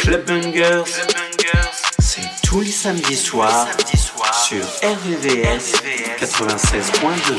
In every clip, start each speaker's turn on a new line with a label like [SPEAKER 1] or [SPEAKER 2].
[SPEAKER 1] Clubbangers, c'est tous les samedis soirs sur RVVS 96.2.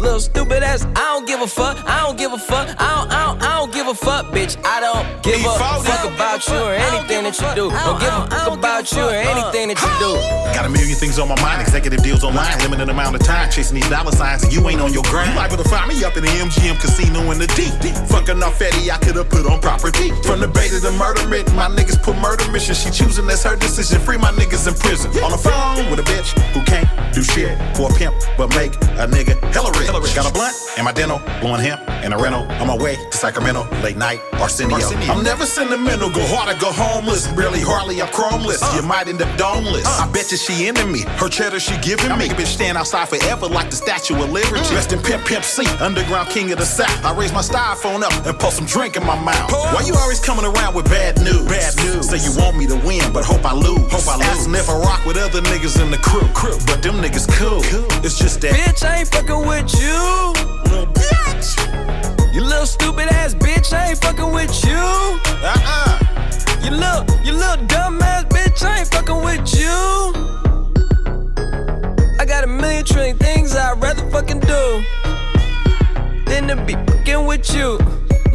[SPEAKER 2] Little stupid ass, I don't give a fuck. I don't give a fuck. I don't, I don't, I don't give a fuck, bitch. I don't give a fuck about you or anything that you do. I don't give a fuck about you or anything that you do.
[SPEAKER 3] Got a million things on my mind. Executive deals online, limited amount of time chasing these dollar signs, and you ain't on your grind. You liable to find me up in the MGM casino in the D. Fucking off Eddie, I could've put on property. From the bay to the murder written, my niggas put murder mission. She choosing, that's her decision. Free my niggas in prison. On the phone with a bitch who can't do shit for a pimp, but make a nigga hella rich. Hillary. Got a blunt in my dental, blowing hemp in a rental. On my way to Sacramento, late night, Arsenio. Arsenio. I'm never sentimental, go hard or go homeless. Barely, hardly, I'm chromeless. Uh. You might end up domeless. Uh. I bet you she into me. Her cheddar she giving I me. Make a bitch stand outside forever like the Statue of Liberty. Mm. Rest in Pimp Pimp C, underground king of the South. I raise my styrofoam up and pour some drink in my mouth. Oh. Why you always coming around with bad news? Bad news. Say you want me to win, but hope I lose. Hope I lose. Asking if I rock with other niggas in the crew. crew. But them niggas cool. cool. It's just that.
[SPEAKER 2] Bitch, I ain't fucking with you. Little bitch. You little stupid ass bitch, I ain't fucking with you. Uh-uh. You little, you little dumb ass bitch, I ain't fucking with you. I got a million trillion things I'd rather fucking do than to be fucking with you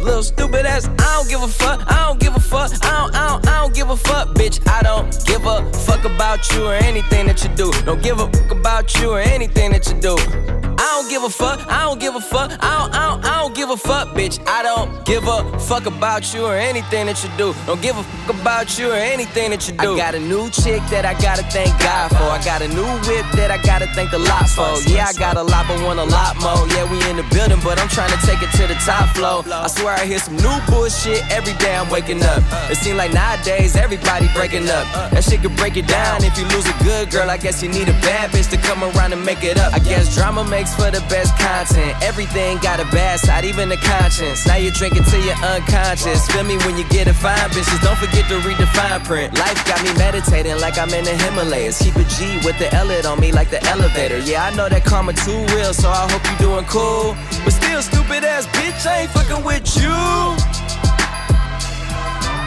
[SPEAKER 2] little stupid ass. I don't give a fuck. I don't give a fuck. I don't, I don't, I don't give a fuck, bitch. I don't give a fuck about you or anything that you do. Don't give a fuck about you or anything that you do. I don't give a fuck. I don't give a fuck. I don't, I don't, I don't give a fuck, bitch. I don't give a fuck about you or anything that you do. Don't give a fuck about you or anything that you do. I got a new chick that I gotta thank God for. I got a new whip that I gotta thank the lot for. Yeah, I got a lot, but want a lot more. Yeah, we in the building, but I'm trying to take it to the top floor. I swear I hear some new bullshit every day I'm waking up. It seems like nowadays everybody breaking up. That shit could break it down if you lose a good girl. I guess you need a bad bitch to come around and make it up. I guess drama makes for the best content. Everything got a bad side, even the conscience. Now you're drinking till you're unconscious. Feel me when you get a fine bitches. Don't forget to read the fine print. Life got me meditating like I'm in the Himalayas. Keep a G with the L on me like the elevator. Yeah, I know that karma too real, so I hope you're doing cool. But still, stupid ass bitch, I ain't fucking with you.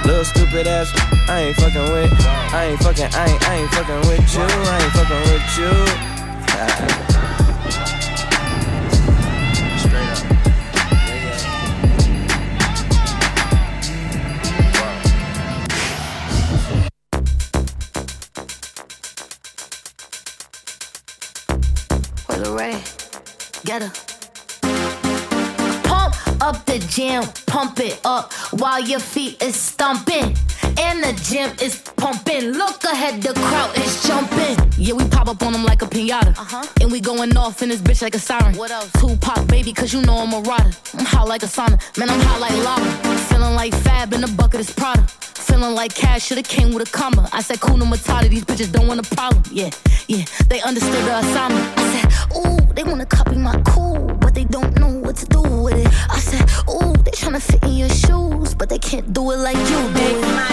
[SPEAKER 2] Little stupid ass, I ain't fucking with. I ain't fucking, I ain't, I ain't fucking with you. I ain't fucking with you.
[SPEAKER 4] Ray, get her. Up the jam, pump it up while your feet is stumping. And the gym is pumping. Look ahead, the crowd is jumping.
[SPEAKER 5] Yeah, we pop up on them like a pinata.
[SPEAKER 4] Uh-huh.
[SPEAKER 5] And we going off in this bitch like a siren.
[SPEAKER 4] What else?
[SPEAKER 5] Tupac, baby, cause you know I'm a rider. I'm hot like a sauna. Man, I'm hot like lava. Feeling like Fab in the bucket is Prada. Feeling like cash should've came with a comma. I said, Kuna Matata, these bitches don't want a problem. Yeah, yeah, they understood the assignment.
[SPEAKER 4] I said, ooh, they wanna copy my cool, but they don't know what to do with it. I they tryna fit in your shoes, but they can't do it like you do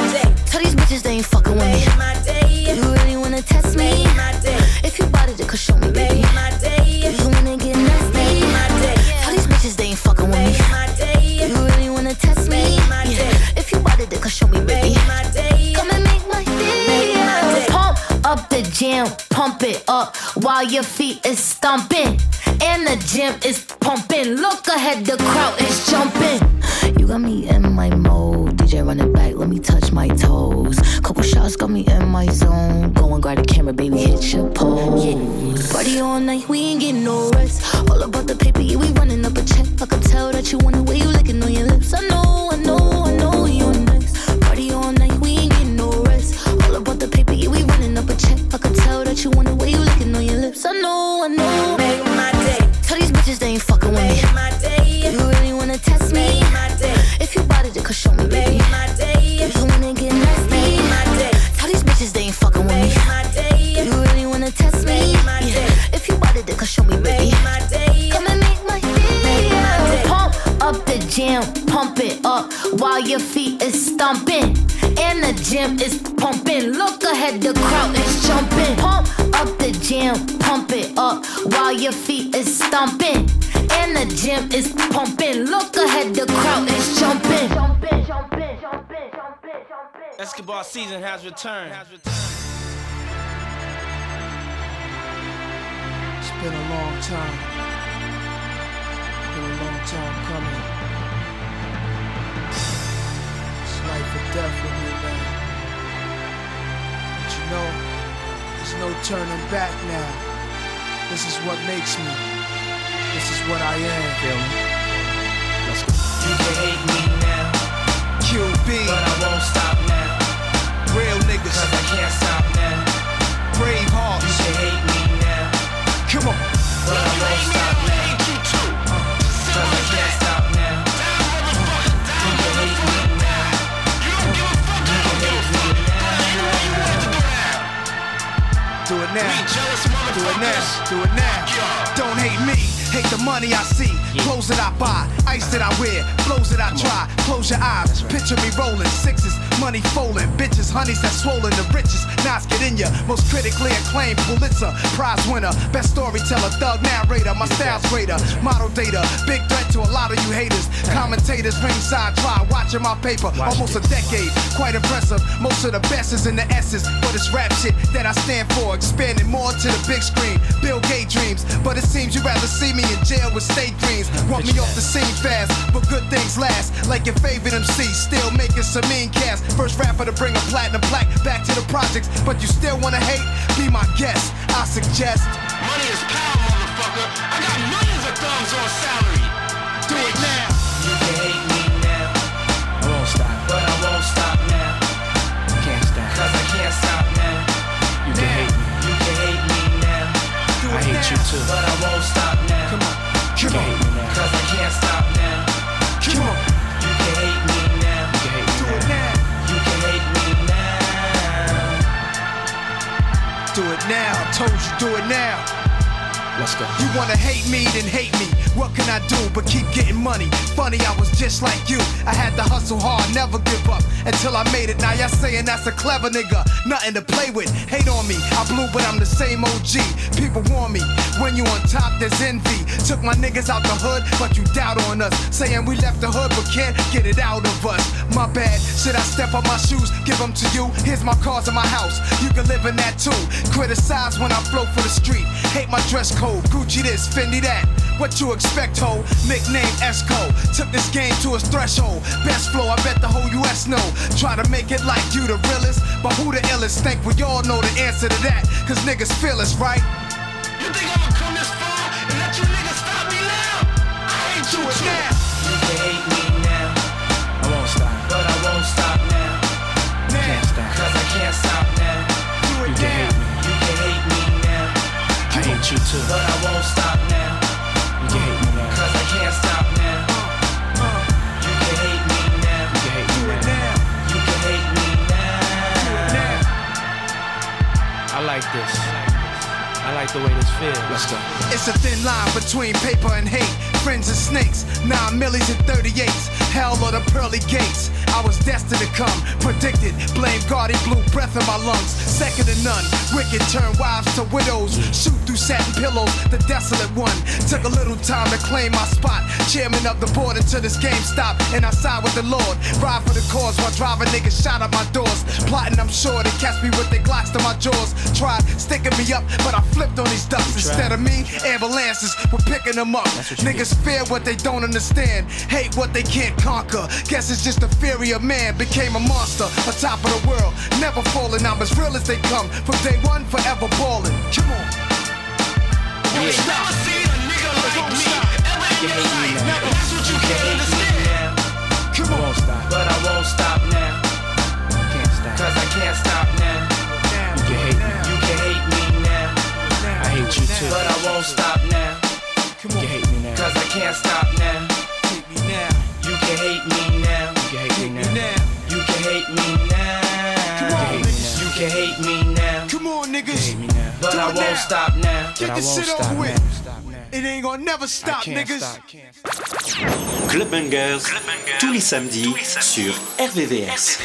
[SPEAKER 2] returned.
[SPEAKER 6] It's been a long time. Been a long time coming. It's life or death with me, man. But you know, there's no turning back now. This is what makes me. This is what I am.
[SPEAKER 2] Feel me? Let's go. You can hate me now.
[SPEAKER 6] Do it now. Do it now. Do it now. Don't hate me. Hate the money I see. Clothes that I buy. Ice that I wear. Flows that I try. Close your eyes. Picture me rolling. Sixes. Money folding. Bitches. Honeys that swollen. The richest. Knots get in ya. Most critically acclaimed Pulitzer. Prize winner. Best storyteller. Thug narrator. My style's greater. Model data. Big threat to a lot of you haters. Commentators ringside try. Watching my paper. Almost a decade. Quite impressive. Most of the best is in the S's. But it's rap shit that I stand for. Expanding more to the big screen. Bill Gates dreams. But it seems you'd rather see me in jail with state dreams. Want me off the scene fast. But good things last. Like your favorite MC. Still making some mean cast. First rapper to bring a platinum plaque back to the projects. But you still wanna hate? Be my guest. I suggest.
[SPEAKER 7] Money is power, motherfucker. I got millions of thumbs on salary.
[SPEAKER 6] Do it now.
[SPEAKER 2] You can hate me now. I won't stop. But I won't stop now. Can't stop. Cause I can't stop now. You can hate me. You can hate me now.
[SPEAKER 6] Do it
[SPEAKER 2] I hate you too. But I won't stop now.
[SPEAKER 6] Told you do it now.
[SPEAKER 2] Let's go.
[SPEAKER 6] You wanna hate me, then hate me. What can I do but keep getting money? Funny, I was just like you. I had to hustle hard, never give up until I made it. Now y'all saying that's a clever nigga, nothing to play with. Hate on me, I blew, but I'm the same OG. People warn me when you on top, there's envy. Took my niggas out the hood, but you doubt on us. Saying we left the hood, but can't get it out of us. My bad, should I step on my shoes, give them to you? Here's my cars in my house, you can live in that too. Criticize when I flow for the street. Hate my dress code, Gucci this, Fendi that. What you expect, ho? Nickname Esco. Took this game to its threshold. Best flow, I bet the whole US know. Try to make it like you the realest, but who the illest? Think we all know the answer to that. Cause niggas feel us, right?
[SPEAKER 7] You think I'ma come this far and let you niggas stop me now. I hate you too.
[SPEAKER 2] Too. But I won't stop now. You can hate me now. Cause I can't stop now. You can hate me now. You can hate me now. You can hate me now. I like this. I like the way this feels. Let's go.
[SPEAKER 6] It's a thin line between paper and hate. Friends and snakes, nine millies and 38s. Hell or the pearly gates. I was destined to come, predicted. Blame God, he blew breath in my lungs. Second to none. Wicked turn wives to widows. Shoot through satin pillows, the desolate one. Took a little time to claim my spot. Chairman of the board until this game stopped. And I side with the Lord. Ride for the cause while driving niggas shot at my doors. Plotting, I'm sure they catch me with their glocks to my jaws. Tried sticking me up, but I flipped on these ducks. Instead of me, ambulances were picking them up. Niggas fear what they don't understand, hate what they can't conquer. Guess it's just the fury of man became a monster, on top of the world, never falling. I'm as real as they come, from day one, forever balling. Come on.
[SPEAKER 7] You ain't never seen a nigga like me. Ever in your life. That's what you can't understand.
[SPEAKER 2] Come on. Won't stop. But I won't stop now. Can't stop. Cause I can't stop now. You can hate me. You can hate me now. I hate you too. But I won't stop now. You can hate me now. Cause I can't stop now.
[SPEAKER 6] Hate me now.
[SPEAKER 2] You can hate me now. You can hate me now. You can hate me now.
[SPEAKER 6] Come on, niggas.
[SPEAKER 2] You can hate me now.
[SPEAKER 6] Come on, niggas.
[SPEAKER 2] But I won't stop now.
[SPEAKER 6] Get this shit over with. It ain't gonna never stop, niggas.
[SPEAKER 1] Club Bangers, tous les samedis sur RVVS.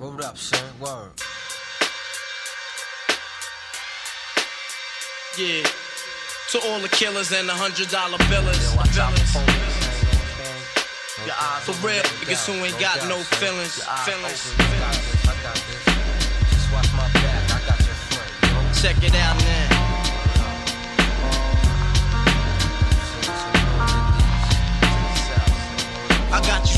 [SPEAKER 8] Word up, son. Word.
[SPEAKER 9] Yeah. To all the killers and the hundred dollar billers. For real, niggas who ain't got no feelings. Feelings. Check it out now. I got you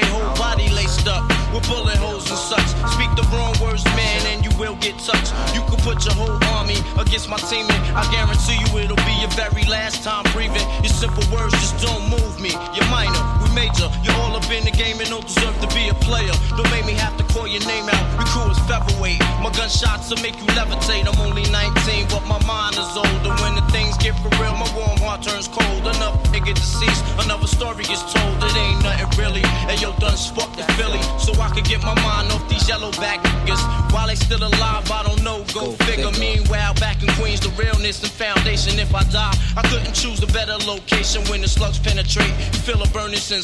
[SPEAKER 9] whole body laced up with bullet holes and such. Speak the wrong words, man, and you will get touched. You could put your whole army against my team, and I guarantee you it'll be your very last time breathing. Your simple words just don't move me. You're minor, major. You're all up in the game and don't deserve to be a player. Don't make me have to call your name out. Your crew is featherweight. My gunshots will make you levitate. I'm only 19, but my mind is older. When the things get for real, my warm heart turns cold. Enough nigga deceased, another story gets told. It ain't nothing really. And yo, done fuck the Philly, so I can get my mind off these yellow back niggas. While they still alive, I don't know. Go, figure. Meanwhile, back in Queens, the realness and foundation. If I die, I couldn't choose a better location when the slugs penetrate. You feel a burning sensation,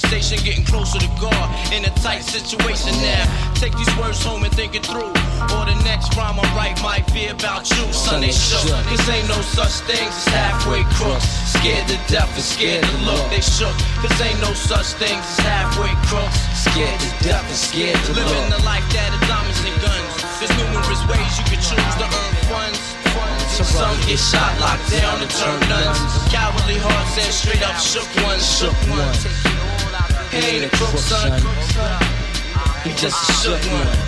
[SPEAKER 9] getting closer to God in a tight situation now. Take these words home and think it through. Or the next rhyme I write might be about you. Son, they shook. Cause ain't no such things as halfway crooks. Scared to death and scared to look. They shook. Cause ain't no such things as halfway crooks.
[SPEAKER 8] Scared to death and scared to look.
[SPEAKER 9] Living the life that is diamonds and guns. There's numerous ways you can choose to earn funds. Some get shot, locked down, and turn nuns. Cowardly hearts and straight up shook ones. Shook ones. He ain't a crook, son. He just a shook one.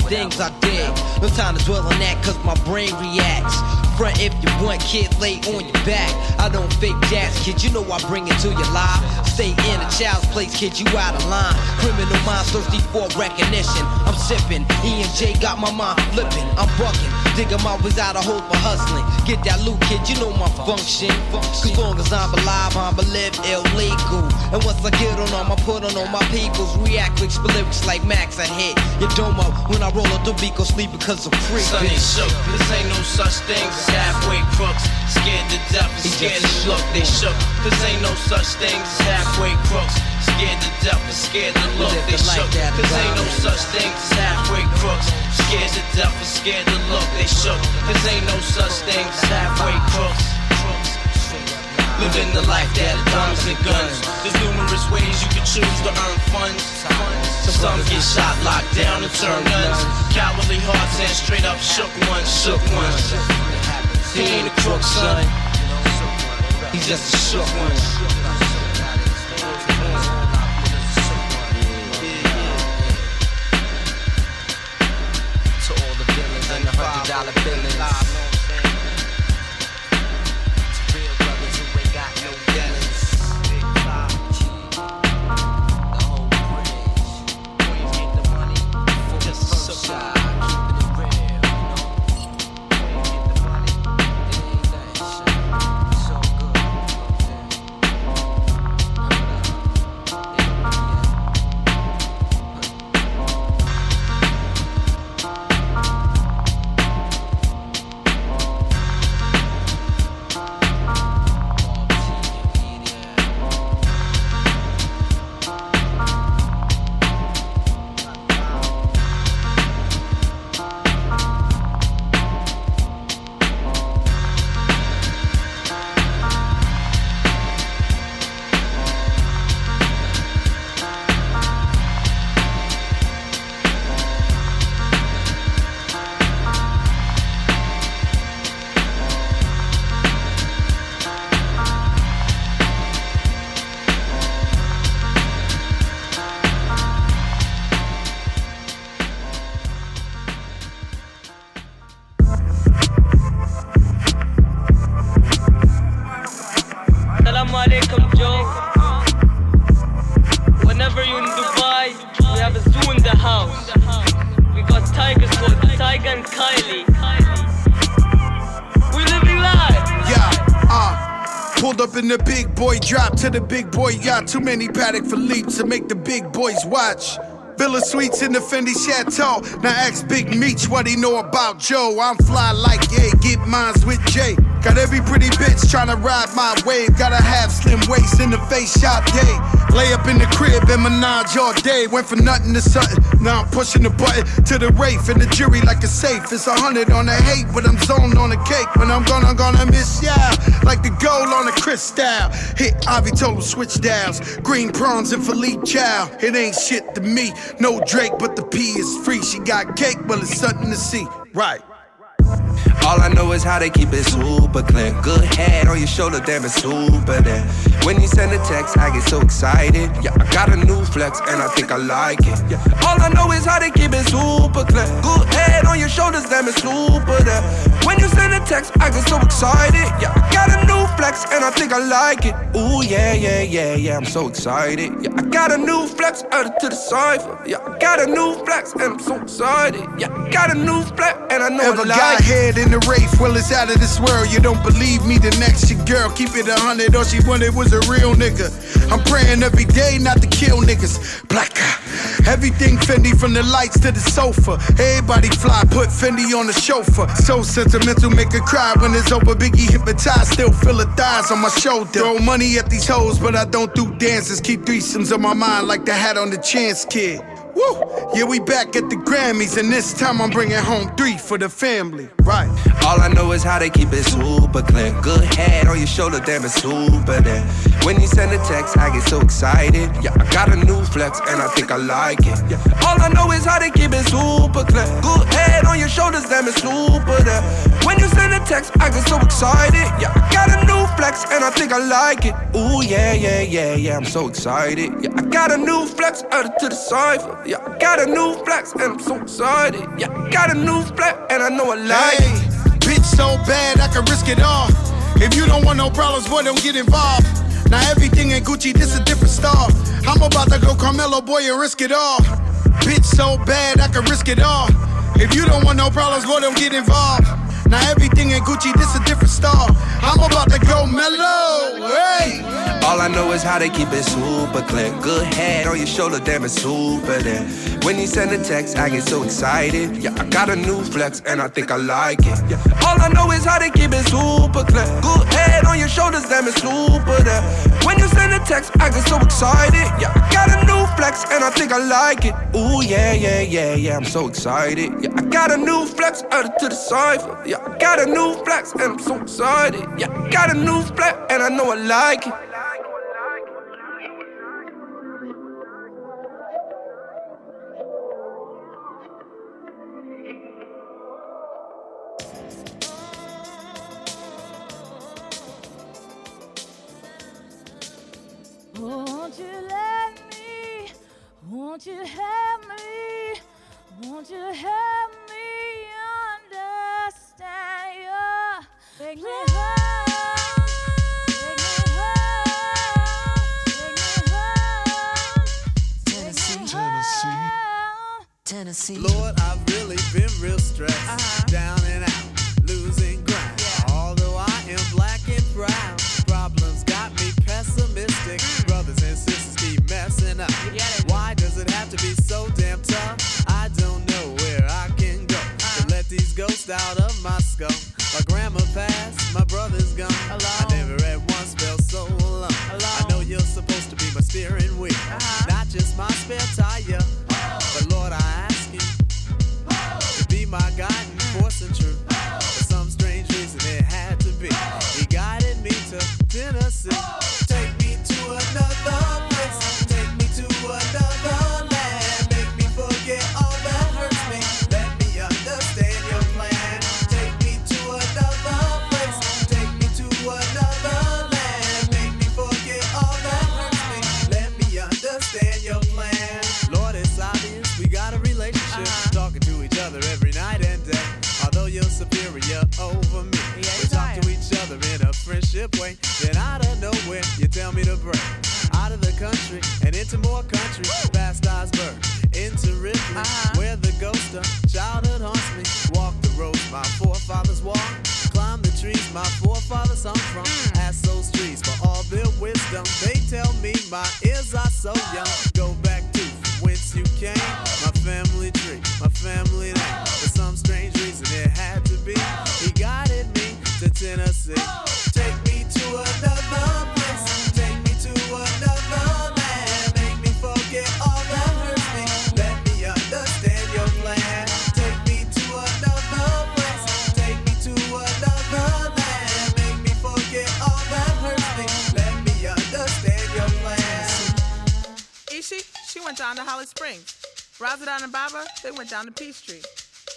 [SPEAKER 8] things I did? No time to dwell on that, cause my brain reacts. Front if you want, kid, lay on your back. I don't fake jazz, kid, you know I bring it to your live. Stay in a child's place, kid, you out of line. Criminal minds thirsty for recognition. I'm sipping, E and J got my mind flipping. I'm bucking, digging my ways out of hope for hustling. Get that loot, kid, you know my function. Cause long as I'm alive, I'm a live illegal. And once I get on them, I put on all my peoples. React with lyrics like Max, I hit your domo. When I roll up the beat, go sleep because I'm free.
[SPEAKER 9] Sonny shook, cause ain't no such thing as halfway crooks. Scared to death and scared to look, they shook. Cause ain't no such thing as halfway crooks. Scared to death and scared to look, they shook. Cause ain't no such thing as halfway crooks. Scared to death and scared to look, they shook. Cause ain't no such thing as halfway crooks. Living the life that comes and guns. There's numerous ways you can choose to earn funds. Some get shot, locked down, and turn guns. Cowardly hearts and straight up shook ones, shook ones. He ain't a crook, son. He's just a shook one.
[SPEAKER 8] To all the villains and the hundred dollar billings. The
[SPEAKER 6] big boy yacht. Too many paddock for leaps to make the big boys watch. Villa Suites in the Fendi Chateau. Now ask Big Meech what he know about Joe. I'm fly like yeah, get mines with Jay. Got every pretty bitch tryna ride my wave. Got a half slim waist in the face shop day. Lay up in the crib and menage all day. Went from nothing to something. Now I'm pushing the button to the Wraith and the jury like a safe. It's a hundred on the hate, but I'm zoned on the cake. When I'm gonna, gonna miss ya. Like the gold on a crystal. Hit Ivy told switch dials. Green prawns and Philippe Chow. It ain't shit to me. No Drake, but the P is free. She got cake, well, it's something to see. Right.
[SPEAKER 10] All I know is how they keep it super clean. Good head on your shoulder, damn it's super there. When you send a text, I get so excited. Yeah, I got a new flex and I think I like it. Yeah. All I know is how they keep it super clean. Good head on your shoulders, damn it's super there. When you send a text, I get so excited. Yeah, I got a new flex and I think I like it. Ooh yeah, yeah, yeah, yeah, I'm so excited. Yeah, I got a new flex added to the cipher. Yeah, I got a new flex and I'm so excited. Yeah, I got a new flex and I know
[SPEAKER 6] Ever
[SPEAKER 10] I
[SPEAKER 6] got
[SPEAKER 10] like it.
[SPEAKER 6] head in the race, well, it's out of this world. You don't believe me, the next your girl. Keep it a hundred, all she wanted was a real nigga. I'm praying every day not to kill niggas. Black. Everything Fendi from the lights to the sofa. Everybody fly, put Fendi on the chauffeur. So sentimental, make her cry when it's over. Biggie hypnotized, still feel her thighs on my shoulder. Throw money at these hoes, but I don't do dances. Keep threesomes on my mind like the hat on the chance kid. Woo! Yeah, we back at the Grammys, and this time I'm bringing home three for the family. Right.
[SPEAKER 10] All I know is how they keep it super clean. Good head on your shoulder, damn it's super there. When you send a text, I get so excited. Yeah, I got a new flex and I think I like it. Yeah. All I know is how they keep it super clean. Good head on your shoulders, damn it's super there. When you send a text, I get so excited. Yeah, I got a new flex and I think I like it. Ooh yeah, yeah, yeah, yeah, I'm so excited. Yeah, I got a new flex added to the cipher. Yeah, I got a new flex and I'm so excited. Yeah, I got a new flex and I know I like it.
[SPEAKER 6] Bitch so bad I can risk it all. If you don't want no problems, boy, don't get involved. Now everything in Gucci, this a different star. I'm about to go Carmelo, boy, and risk it all. Bitch so bad I can risk it all. If you don't want no problems, boy, don't get involved. Now everything in Gucci, this a different star. I'm about to go mellow. Hey.
[SPEAKER 10] All I know is how they keep it super clear. Good head on your shoulder, damn it's super there. When you send a text, I get so excited. Yeah, I got a new flex and I think I like it. Yeah. All I know is how they keep it super clear. Good head on your shoulders, damn it's super there. When you send a text, I get so excited. Yeah, I got a new flex and I think I like it. Ooh yeah, yeah, yeah, yeah, I'm so excited. Yeah, I got a new flex added to the cipher. Yeah, Got a new flex and I'm so excited. Yeah, got a new flex and I know I like it.
[SPEAKER 11] Country. Past Osborne, into Ripley, uh-huh. where the ghost of childhood haunts me. Walk the roads my forefathers walked. Climb the trees my forefathers hung from. Mm. Ask those trees for all their wisdom. They tell me my ears are so young. Go back to whence you came. My family tree, my family name. For some strange reason, it had to be. He guided me to Tennessee.
[SPEAKER 12] Down to Holly Springs. Razadon and Baba, they went down to Peachtree.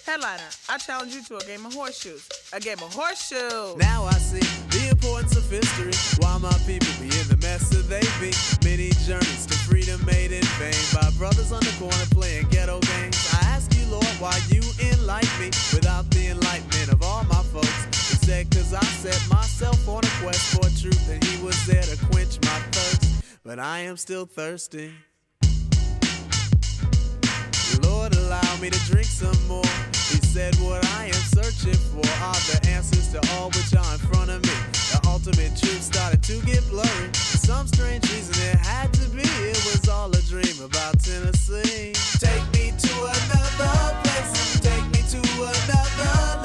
[SPEAKER 12] Headliner, I challenge you to a game of horseshoes. A game of horseshoes.
[SPEAKER 11] Now I see the importance of history. Why my people be in the mess that they be. Many journeys to freedom made in vain by brothers on the corner playing ghetto games. I ask you, Lord, why you enlighten me without the enlightenment of all my folks. Said, cause I set myself on a quest for truth and he was there to quench my thirst. But I am still thirsty. Lord, allow me to drink some more. He said, What I am searching for are the answers to all which are in front of me. The ultimate truth started to get blurry. For some strange reason, it had to be. It was all a dream about Tennessee. Take me to another place. Take me to another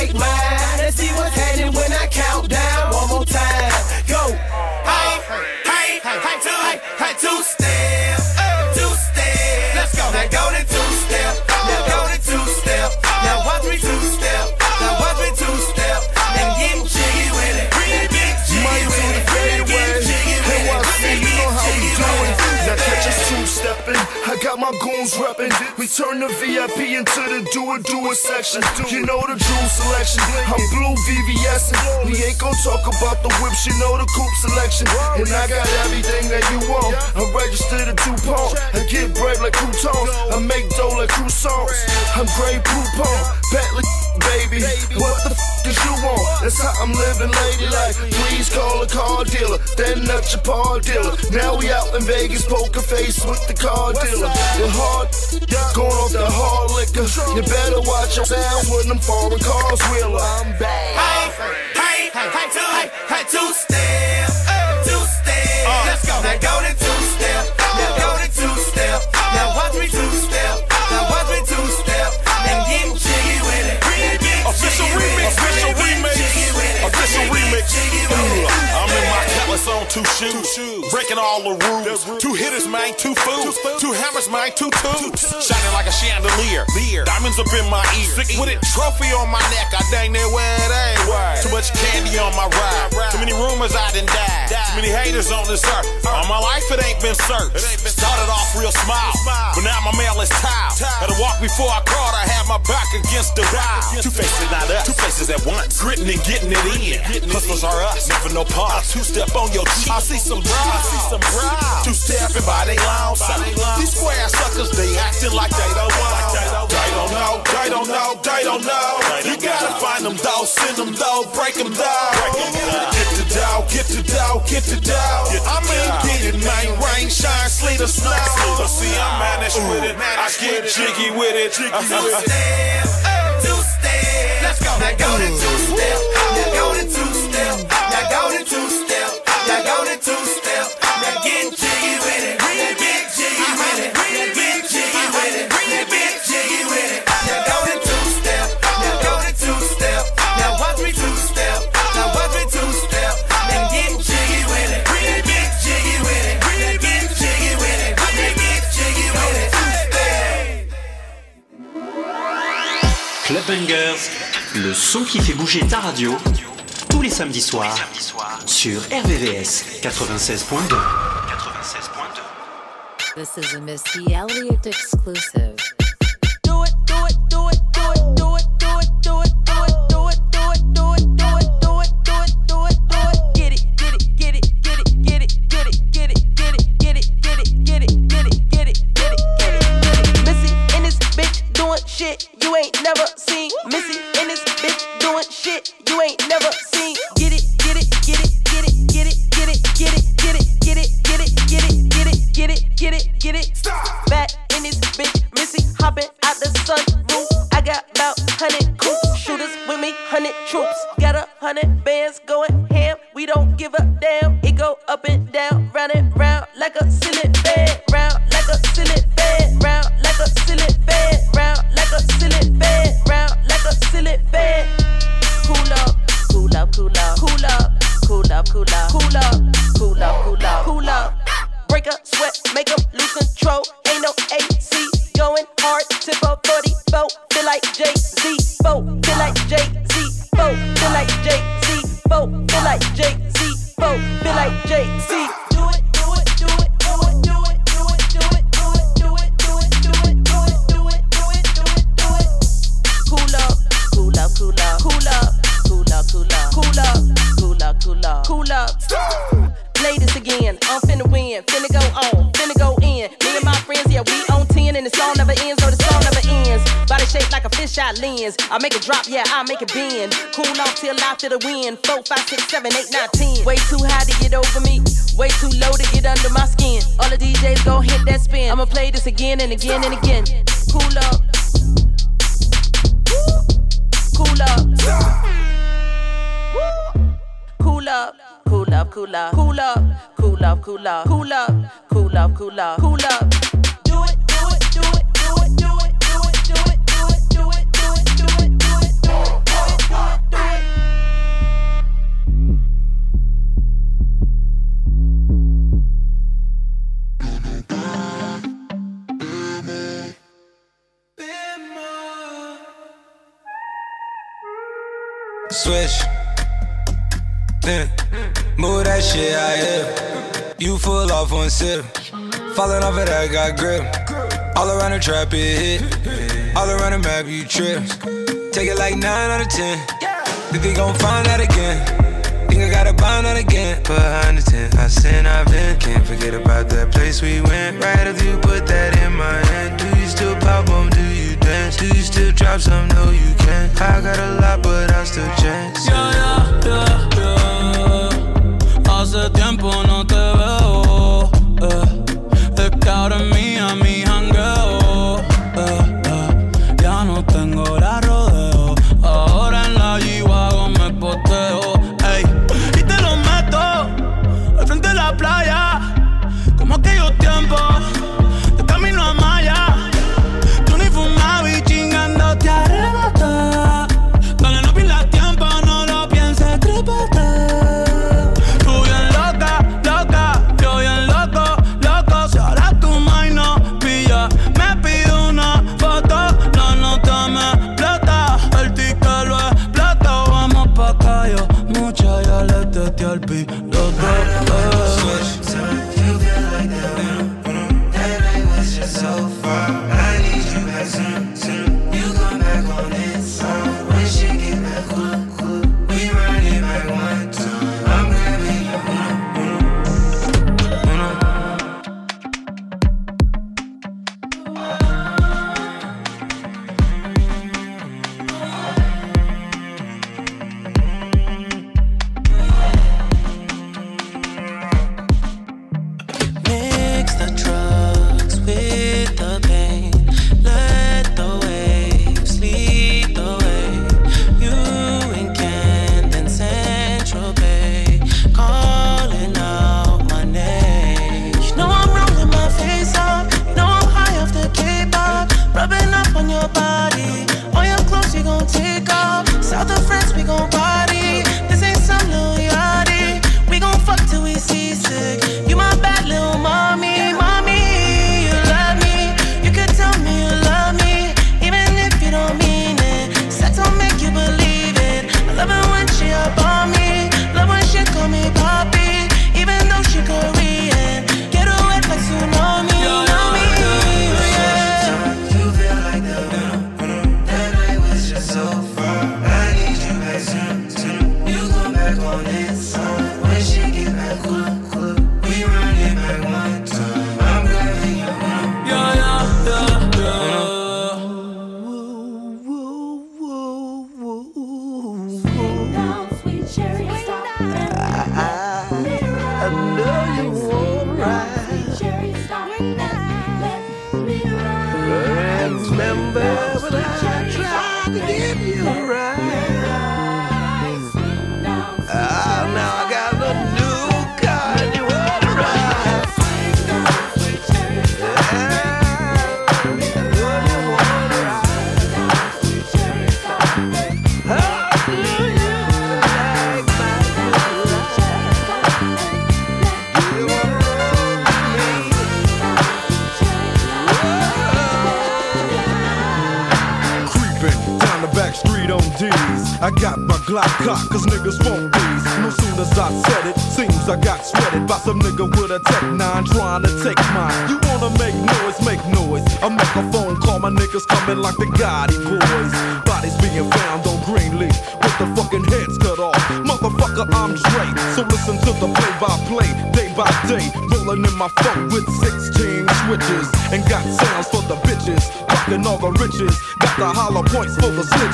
[SPEAKER 13] bite mine.
[SPEAKER 14] My goons repping. We turn the VIP into the do it, do it section. You know the jewel selection. I'm blue VVS. We ain't gon' talk about the whips, you know the coupe selection. And I got everything that you want. I'm registered at DuPont. I get bread like croutons. I make dough like croissants. I'm Grey Poupon. Bentley, baby. What the f is you want? That's how I'm living ladylike. Please call a car dealer. Then up your paw dealer. Now we out in Vegas, poker face with the car dealer. The hard, going off the hard liquor. You better watch your sound when them foreign cars wheel I'm back.
[SPEAKER 6] Hey, hey, hey, hey, two, hey, hey, two step, two step. Uh. Let's go. Now go to two step. Now go to two step. Now watch me two
[SPEAKER 3] Official remix, official remix, I'm Cutlass on two shoes, breaking all the rules. Two hitters, man, two fools. Two hammers, man, two tubes. Shining like a chandelier. Diamonds up in my ears. Sick with it, trophy on my neck. I dang near where it ain't. Too much candy on my ride. Too many rumors I done died. Too many haters on this earth. All my life it ain't been searched. Started off real small, but now my mail is tiled. Had to walk before I crawled. I had my back against the wall. Two faces, not us. Two faces at once. Gritting and getting it in. Hustlers are us. Never no pause. Two step on your cheek. I see some brows. I see some brows. Two stepping by they lounge. These square suckers, they acting like they don't know. They don't know. They don't know. They don't know. You gotta find them though. Send them though. Break them though. Get the dough. Get the dough. Get the dough. I'm in get it, man. Rain, shine, sleet or snow. So see, I'm managed with it. I get jiggy with it.
[SPEAKER 6] Two step, two step. Let's go. Now go to two step. Now go to two step. Now go to two step.
[SPEAKER 1] Club Bangers, le son qui fait bouger ta radio tous les samedis soirs sur RVVS 96.2.
[SPEAKER 15] This is a Missy Elliott exclusive.
[SPEAKER 16] Cool up, cool up, cool up, cool up, cool up, cool up, cool up. Play this again, I'm finna win, finna go on, finna go in. Me and my friends, yeah, we on 10 and the song never ends, no, the song never ends. Body shaped like a fisheye lens. I make it drop, yeah, I make it bend. Cool off till after the wind. Four, five, six, seven, eight, nine, ten. Way too high to get over me, way too low to get under my skin. All the DJs gon' hit that spin. I'ma play this again and again and again. Cool up. Cool up. Cool up. Cool up, cool up, cool up, cool up, cool up, cool up, cool up, cool up, cool up.
[SPEAKER 2] Switch. Then move that shit out here. You full off one sip. Falling off it, I got grip. All around the trap, it hit. All around the map, you trip. Take it like 9 out of 10. Think they gon' find that again. Think I gotta bind that again. Behind the tent, I sin, I've been. Can't forget about that place we went. Right after you put that in my hand. Do you still pop on? Do you? Do you still drop some? No, you can't. I got a lot, but I still chance.
[SPEAKER 17] Yeah, yeah, yeah, yeah. Hace tiempo no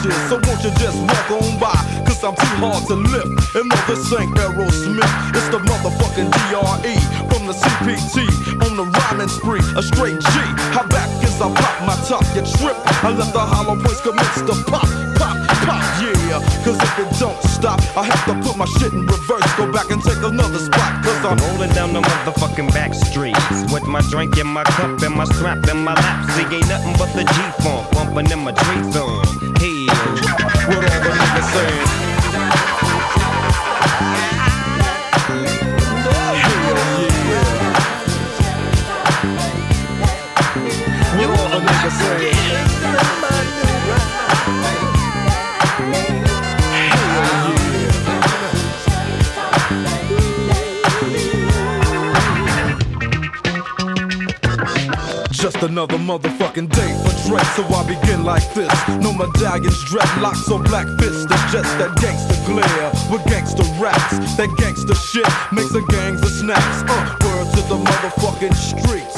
[SPEAKER 18] So won't you just walk on by? Cause I'm too hard to lift. And no, this ain't it's the motherfucking DRE from the CPT on the rhyming spree. A straight G. How back as I pop my top, you trip. I let the hollow points commence to pop, pop, pop, yeah. Cause if it don't stop, I have to put my shit in reverse. Go back and take another spot. Cause I'm
[SPEAKER 19] rolling down the motherfucking back streets with my drink in my cup and my strap in my lap. See, ain't nothing but the G-funk bumping in my Dre song. Hell,
[SPEAKER 18] what all the niggas saying? What all the niggas? Just another motherfucking day so I begin like this. No medallions, dreadlocks, or black fists. It's just that gangster glare with gangster raps. That gangster shit makes the gangs of snaps. Uh, word to the motherfucking streets.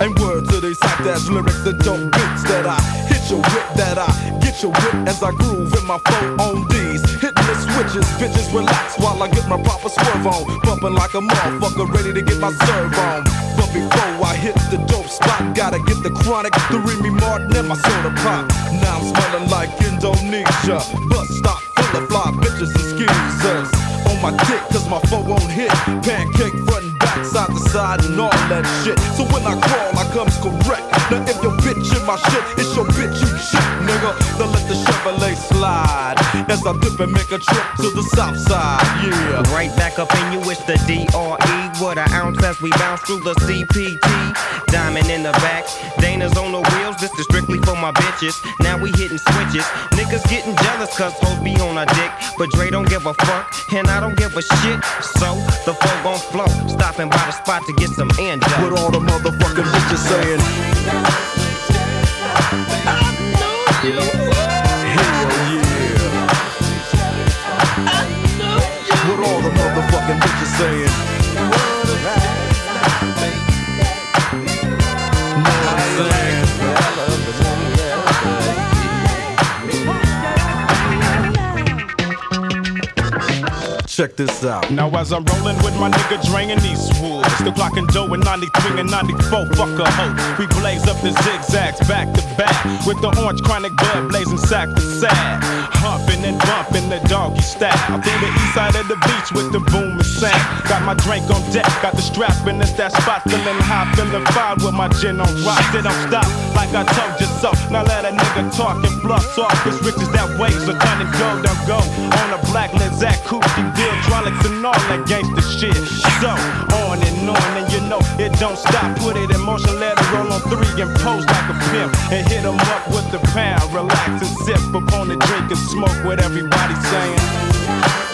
[SPEAKER 18] And word to these hot ass lyrics that don't beats that I hit your whip, that I get your whip as I groove in my phone on D's. Hitting the switches, bitches relax while I get my proper swerve on. Bumping like a motherfucker, ready to get my serve on. But before I hit the dope spot, gotta get the chronic, the Remy Martin, and my soda pop. Now I'm smelling like Indonesia. Bus stop full of fly bitches and skeezers. On my dick, cause my phone won't hit. Pancake front and back, side to side, and all that shit. So when I crawl, I comes correct. Now if your bitch in my shit, it's your bitch you shit, nigga. Then let Chevrolet slide. As I dip and make a trip to the south side, yeah.
[SPEAKER 19] Right back up in you, it's the DRE. What an ounce as we bounce through the CPT. Diamond in the back, Dana's on the wheels. This is strictly for my bitches. Now we hitting switches. Niggas getting jealous cause hoes be on our dick. But Dre don't give a fuck, and I don't give a shit. So the flow gon' flow. Stopping by the spot to get some end up.
[SPEAKER 18] What all the motherfucking bitches saying? Hell saying? Check this out.
[SPEAKER 20] Now as I'm rolling with my nigga and Eastwood, still clocking dough in 93 and 94, fuck a hoe. We blaze up the zigzags back to back with the orange chronic blood blazing sack to sack. Humping and bumping the doggy style through the east side of the beach with the boom and sound. Got my drink on deck, got the strap in it's that spot feeling high, feeling fine with my gin on rock. They don't stop like I told you so. Now let a nigga talk and bluff off. This riches that way, so turn and go, don't go on a black Lizak Cookie deal, hydraulics and all that gangster shit. So on and on, and you know it don't stop. Put it in motion, let it roll on three and pose like a pimp, and hit 'em up with the pound. Relax and sip upon the drink and smoke what everybody's saying.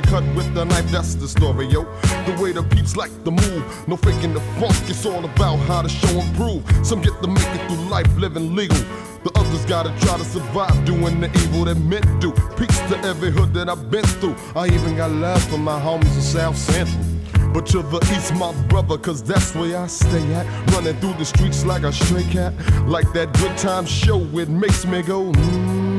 [SPEAKER 21] cut with the knife. That's the story, yo. The way the peeps like to move, no faking the funk. It's all about how to show and prove. Some get to make it through life living legal. The others gotta try to survive doing the evil that meant do. Peace to every hood that I've been through. I even got love for my homies in South Central. But to the east, my brother, cause that's where I stay at. Running through the streets like a stray cat. Like that good time show, it makes me go, mm-hmm.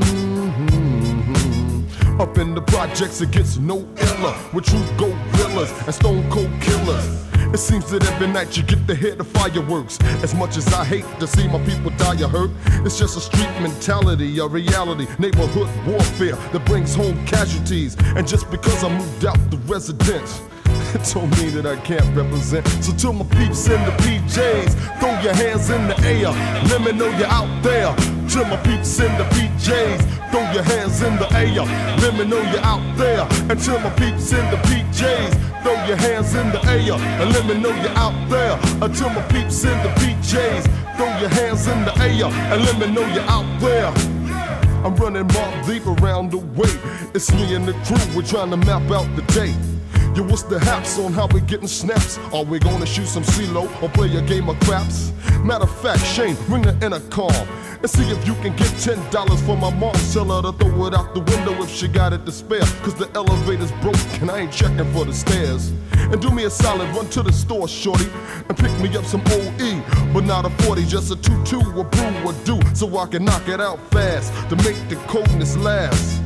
[SPEAKER 21] Up in the projects, it gets no iller. With true gorillas and stone cold killers. It seems that every night you get to hear the fireworks. As much as I hate to see my people die or hurt, it's just a street mentality, a reality, neighborhood warfare that brings home casualties. And just because I moved out the residence, it don't mean that I can't represent. So to my peeps in the PJs, throw your hands in the air. Let me know you're out there. To my peeps in the PJs, throw your hands in the air. Let me know you're out there. And my peeps in the PJs, throw your hands in the air. And let me know you're out there. Until my peeps in the PJs, throw your hands in the air. And let me know you're out there. I'm running Mob Deep around the way. It's me and the crew, we're trying to map out the day. Yo, what's the haps on how we getting snaps? Are we gonna shoot some CeeLo or play a game of craps? Matter of fact, Shane, ring the intercom and see if you can get ten dollars for my mom. Tell her to throw it out the window if she got it to spare. Cause the elevator's broke and I ain't checking for the stairs. And do me a solid, run to the store, shorty, and pick me up some OE. But not a 40, just a 2-2, a brew, a do, so I can knock it out fast to make the coldness last.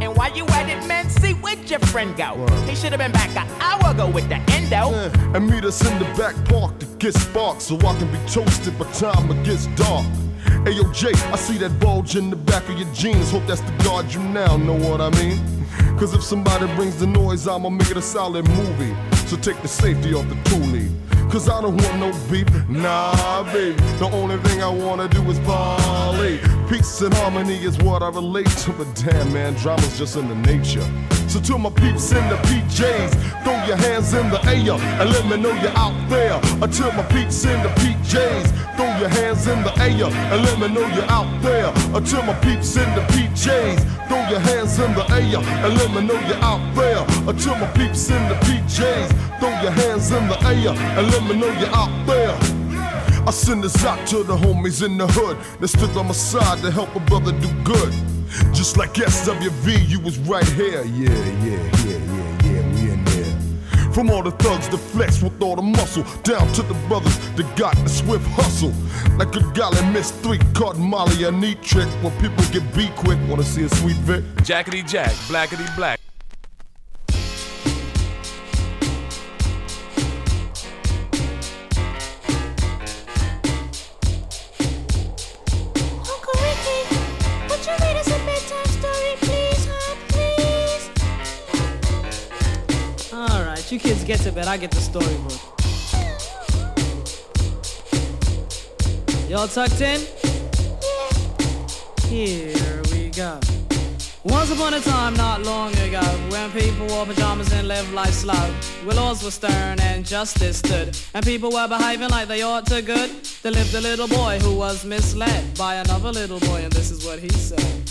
[SPEAKER 22] And while you at it, man, see where'd your friend go? He should have been back an hour ago with the endo.
[SPEAKER 21] and meet us in the back park to get sparked so I can be toasted by time it gets dark. Hey yo, Jay, I see that bulge in the back of your jeans. Hope that's the guard you now, know what I mean? Cause if somebody brings the noise, I'ma make it a solid movie. So take the safety off the toolie. Cause I don't want no beef, nah, baby. The only thing I wanna do is parley. Peace and harmony is what I relate to, but damn, man, drama's just in the nature. So to my peeps in the PJs, throw your hands in the air and let me know you're out there. Until my peeps in the PJs, throw your hands in the air and let me know you're out there. Until my peeps in the PJs, throw your hands in the air and let me know you're out there. Until my peeps in the PJs, throw your hands in the air and let me know you're out there. I send this out to the homies in the hood that stood on my side to help a brother do good. Just like SWV, you was right here. Yeah, yeah, yeah, yeah, yeah, we in there. From all the thugs that flex with all the muscle, down to the brothers that got the swift hustle. Like a golly miss three caught Molly, a neat trick when people get beat quick. Wanna see a sweet Vic?
[SPEAKER 23] Jackety Jack, blackety black.
[SPEAKER 24] You
[SPEAKER 25] kids get to bed, I get the storybook. Y'all tucked in? Here we go. Once upon a time, not long ago, when people wore pajamas and lived life slow, where laws were stern and justice stood, and people were behaving like they ought to good, there lived a little boy who was misled by another little boy, and this is what he said.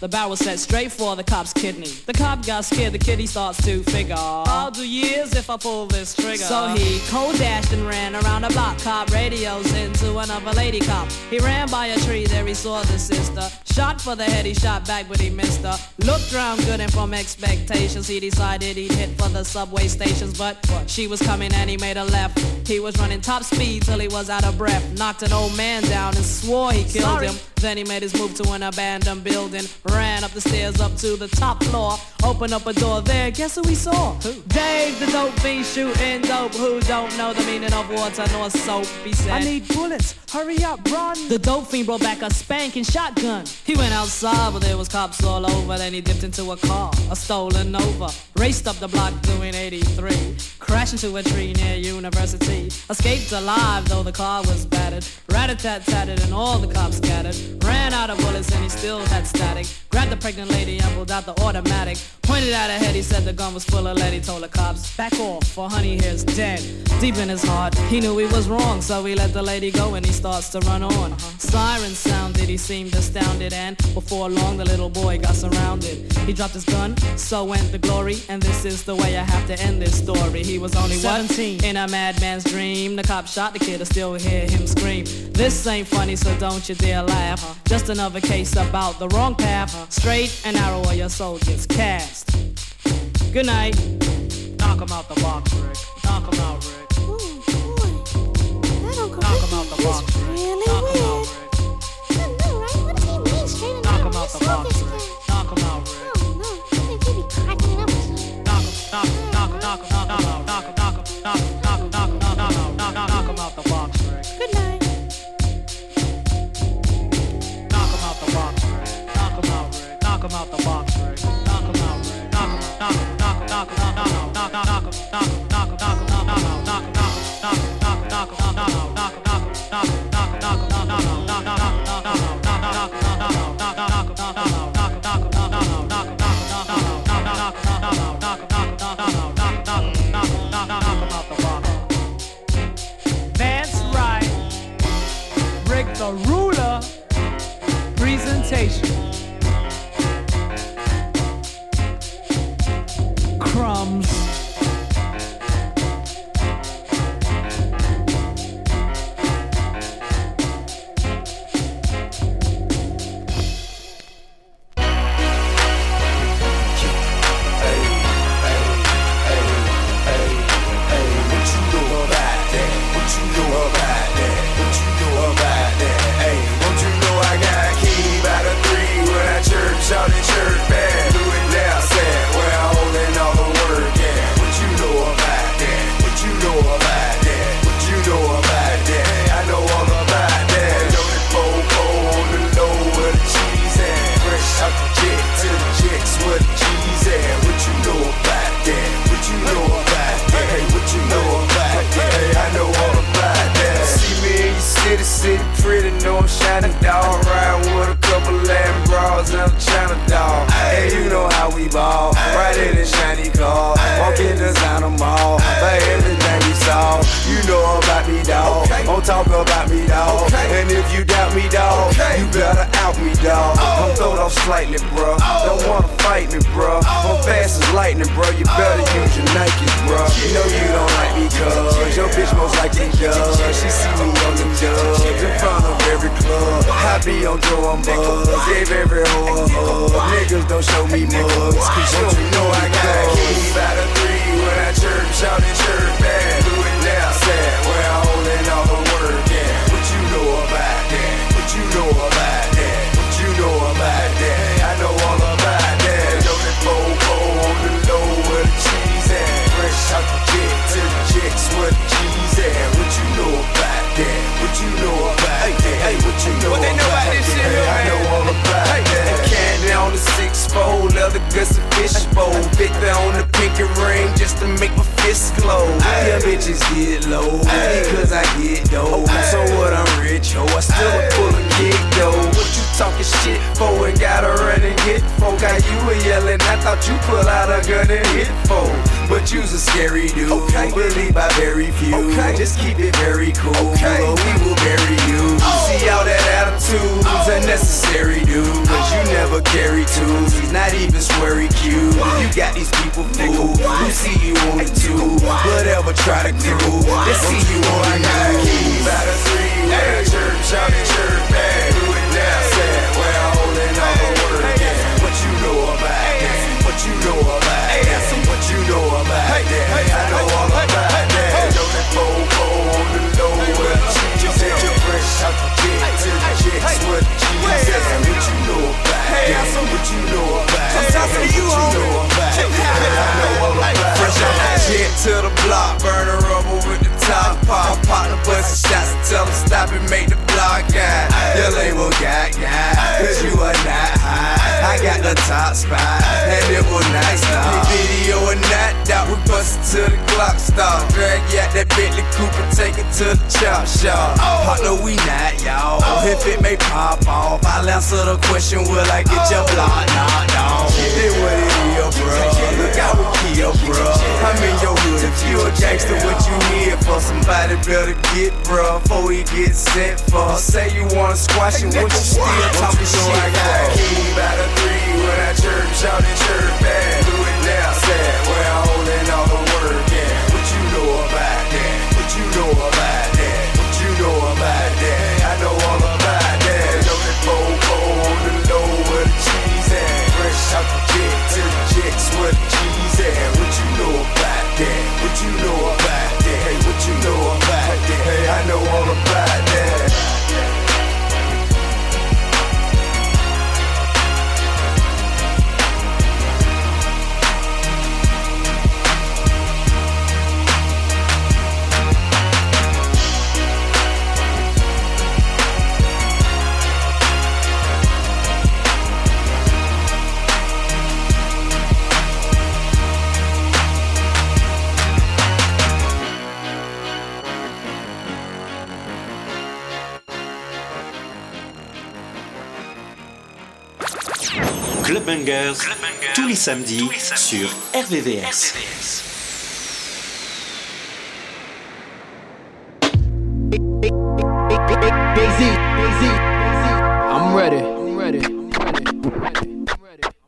[SPEAKER 25] The barrel set straight for the cop's kidney. The cop got scared, the kitty starts to figure. I'll do years if I pull this trigger. So he cold dashed and ran around the block. Cop radios into another lady cop. He ran by a tree, there he saw the sister. Shot for the head, he shot back, but he missed her. Looked round good and from expectations, he decided he'd hit for the subway stations. But she was coming and he made a left. He was running top speed till he was out of breath. Knocked an old man down and swore he killed
[SPEAKER 26] Sorry.
[SPEAKER 25] him. Then he made his move to an abandoned building. Ran up the stairs up to the top floor. Opened up a door there. Guess who we saw? Who? Dave the dope fiend shooting dope. Who don't know the meaning of water nor soap? He said.
[SPEAKER 26] I need bullets. Hurry up, run.
[SPEAKER 25] The dope fiend brought back a spanking shotgun. He went outside, but there was cops all over. Then he dipped into a car, a stolen Nova. Raced up the block doing 83. Crashed into a tree near university. Escaped alive, though the car was battered. Rat-a-tat-tatted and all the cops scattered. Ran out of bullets and he still had static. Grabbed the pregnant lady and pulled out the automatic. Pointed at her head, he said the gun was full of lead. He told the cops, back off, for honey here's dead. Deep in his heart, he knew he was wrong, so he let the lady go and he starts to run on. Sirens sounded, he seemed astounded, and before long the little boy got surrounded. He dropped his gun, so went the glory, and this is the way I have to end this story. He was only
[SPEAKER 26] 17 what?
[SPEAKER 25] in a madman's dream. The cop shot the kid, I still hear him scream. This ain't funny, so don't you dare laugh. Uh-huh. Just another case about the wrong path. Straight and narrow are your soldiers cast. Good night. Knock 'em out the box, Rick. Knock 'em out, Rick. Ooh, boy. That'll Knock 'em out the box,
[SPEAKER 27] be on drawing bugs. Gave every hoe a hug. Niggas don't show me mugs. Cause you know I got keys by the three when I chirp, shout and chirp. The cause a fish bowl. Victor on the pinky ring just to make my fist glow. Yeah, bitches get low, cause I get dough. So what I'm rich, ho. I still pull a kick though. What you talking shit for? And gotta run and get. Got you a yelling. I thought you pull out a gun and hit folk. But you's a scary dude. Okay. Believe by very few. Okay. Just keep it very cool. Okay. Or we will bury you. See all that attitude attitude's unnecessary, dude. Cause you never carry tools. He's not even sweary cute. You got these people fooled. Who see you on the two. Whatever, try to crew. They see you on the. About a three, where a church, shout at church, bad. You know top spot, and it was nice now. Video and not doubt, we bustin' till the clock stop. Drag you out that Bentley Cooper, take it to the chop shop. Oh. no we not y'all. Oh. If it may pop off, I'll answer the question, will I get your oh. block knocked off? Then what it is, bro? Look out with kill, bro. I'm in your hood. If you a gangster, what you here for? Somebody better get, bro, before he get sent for. Say you wanna squash him, what you still talking shit? I got a key by the three when I church, shout at church, back. Do it now, sad. Where
[SPEAKER 1] Club Bangers, tous les samedis sur RVVS.
[SPEAKER 28] I'm ready. I'm ready.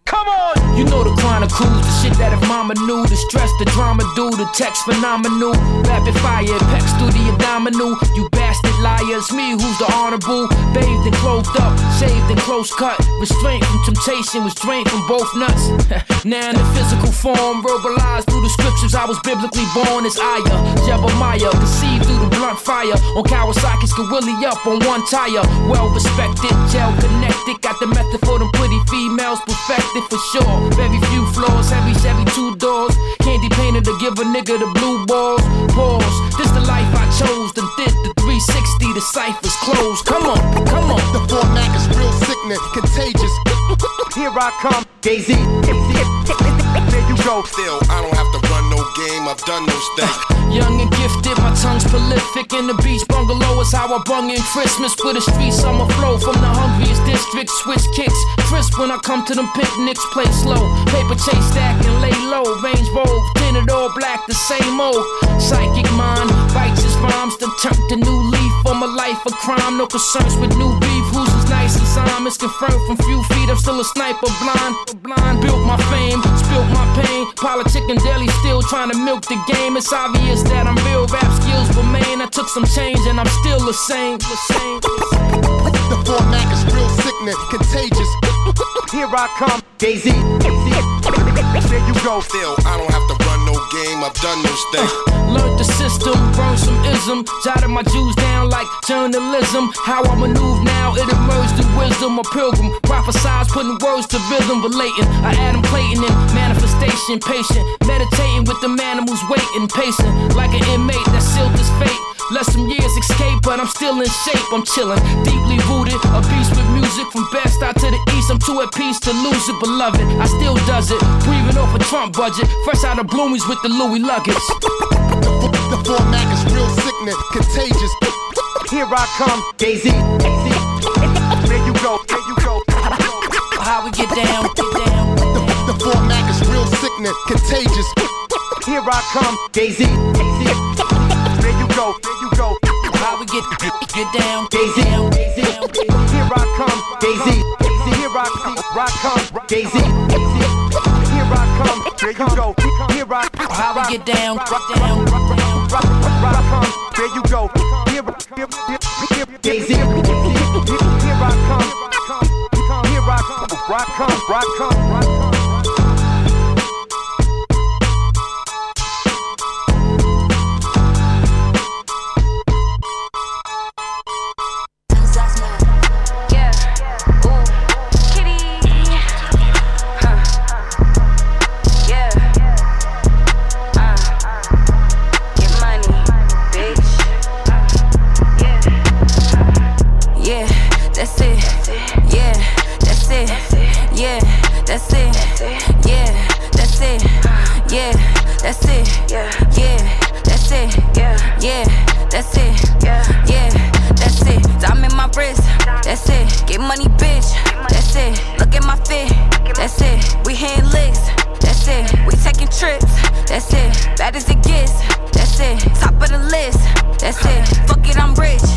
[SPEAKER 28] Come on! You know the chronicles, the shit that if mama knew, the stress, the drama do, the text phenomenal. Rapid fire, pecs through the abdominal. You bastard liars, me who's the honorable. Bathed and clothed up, shaved and close cut. Restraint from temptation was drained from both nuts. now in the physical form, verbalized through the scriptures, I was biblically born as Aya, uh, Jebemiah, conceived through the blunt fire. On Kawasaki's Gorilla up on one tire. Well respected, gel connected, got the method for them pretty females perfected for sure. Very few flaws, heavy Chevy two doors. Candy painted to give a nigga the blue balls. Pause, this the life 360, the ciphers closed. Come on, come on.
[SPEAKER 14] The format is real sickening, contagious.
[SPEAKER 28] Here I come, Jay-Z.
[SPEAKER 14] There you go. Still, I don't have to run no game. I've done those things.
[SPEAKER 28] Young and gifted, my tongue's prolific. In the beach bungalow is how I bung in Christmas. With a street summer flow from the hungriest district. Switch kicks, crisp when I come to them picnics. Play slow, paper chase stack and lay low. Range rove, tinted all black, the same old. Psychic mind, righteous rhymes. Then turn the new leaf for my life of crime. No concerns with new beef. Who's as nice as I'm? It's confirmed from few feet. I'm still a sniper, blind, blind. Built my fame, spilt my pain. Politic and deli still trying to milk the game. It's obvious that I'm real. Rap skills remain. I took some change and I'm still the same. The same.
[SPEAKER 14] The format is real sickening, contagious.
[SPEAKER 28] Here I come, Jay-Z.
[SPEAKER 14] There you go. Still, I don't have to run no game, I've done those things.
[SPEAKER 28] Uh, learned the system, burned some ism, jotted my Jews down like journalism. How I maneuver now, it emerged in wisdom. A pilgrim prophesies, putting words to rhythm, relating. I Adam Clayton in manifestation, patient, meditating with the man who's waiting, pacing like an inmate that sealed his fate. Let some years escape, but I'm still in shape. I'm chillin', deeply rooted, a beast with music from best out to the east. I'm too at peace to lose it, beloved. I still does it, breathing off a Trump budget, fresh out of bloomies with the Louis luggage.
[SPEAKER 6] The format is real sickening, contagious. Here I come, Daisy. There you go, there you go.
[SPEAKER 12] How we get down, get down.
[SPEAKER 6] The, format is real sickening, contagious. Here I come, Daisy. There you go, there you go.
[SPEAKER 12] How we get get, get down,
[SPEAKER 6] Daisy. Here I come, Daisy. Here I come, Daisy. There you go. Here I come.
[SPEAKER 12] how we get down, rock down,
[SPEAKER 6] rock down, rock, rock, rock, There you go. Here, I here, here, here, come. Here, I here, here I come. Here I come. Here I come,
[SPEAKER 12] rock come, rock come. Get money, bitch. That's it. Look at my fit. That's it. We hand licks. That's it. We taking trips. That's it. That is it gets. That's it. Top of the list. That's it. Fuck it, I'm rich.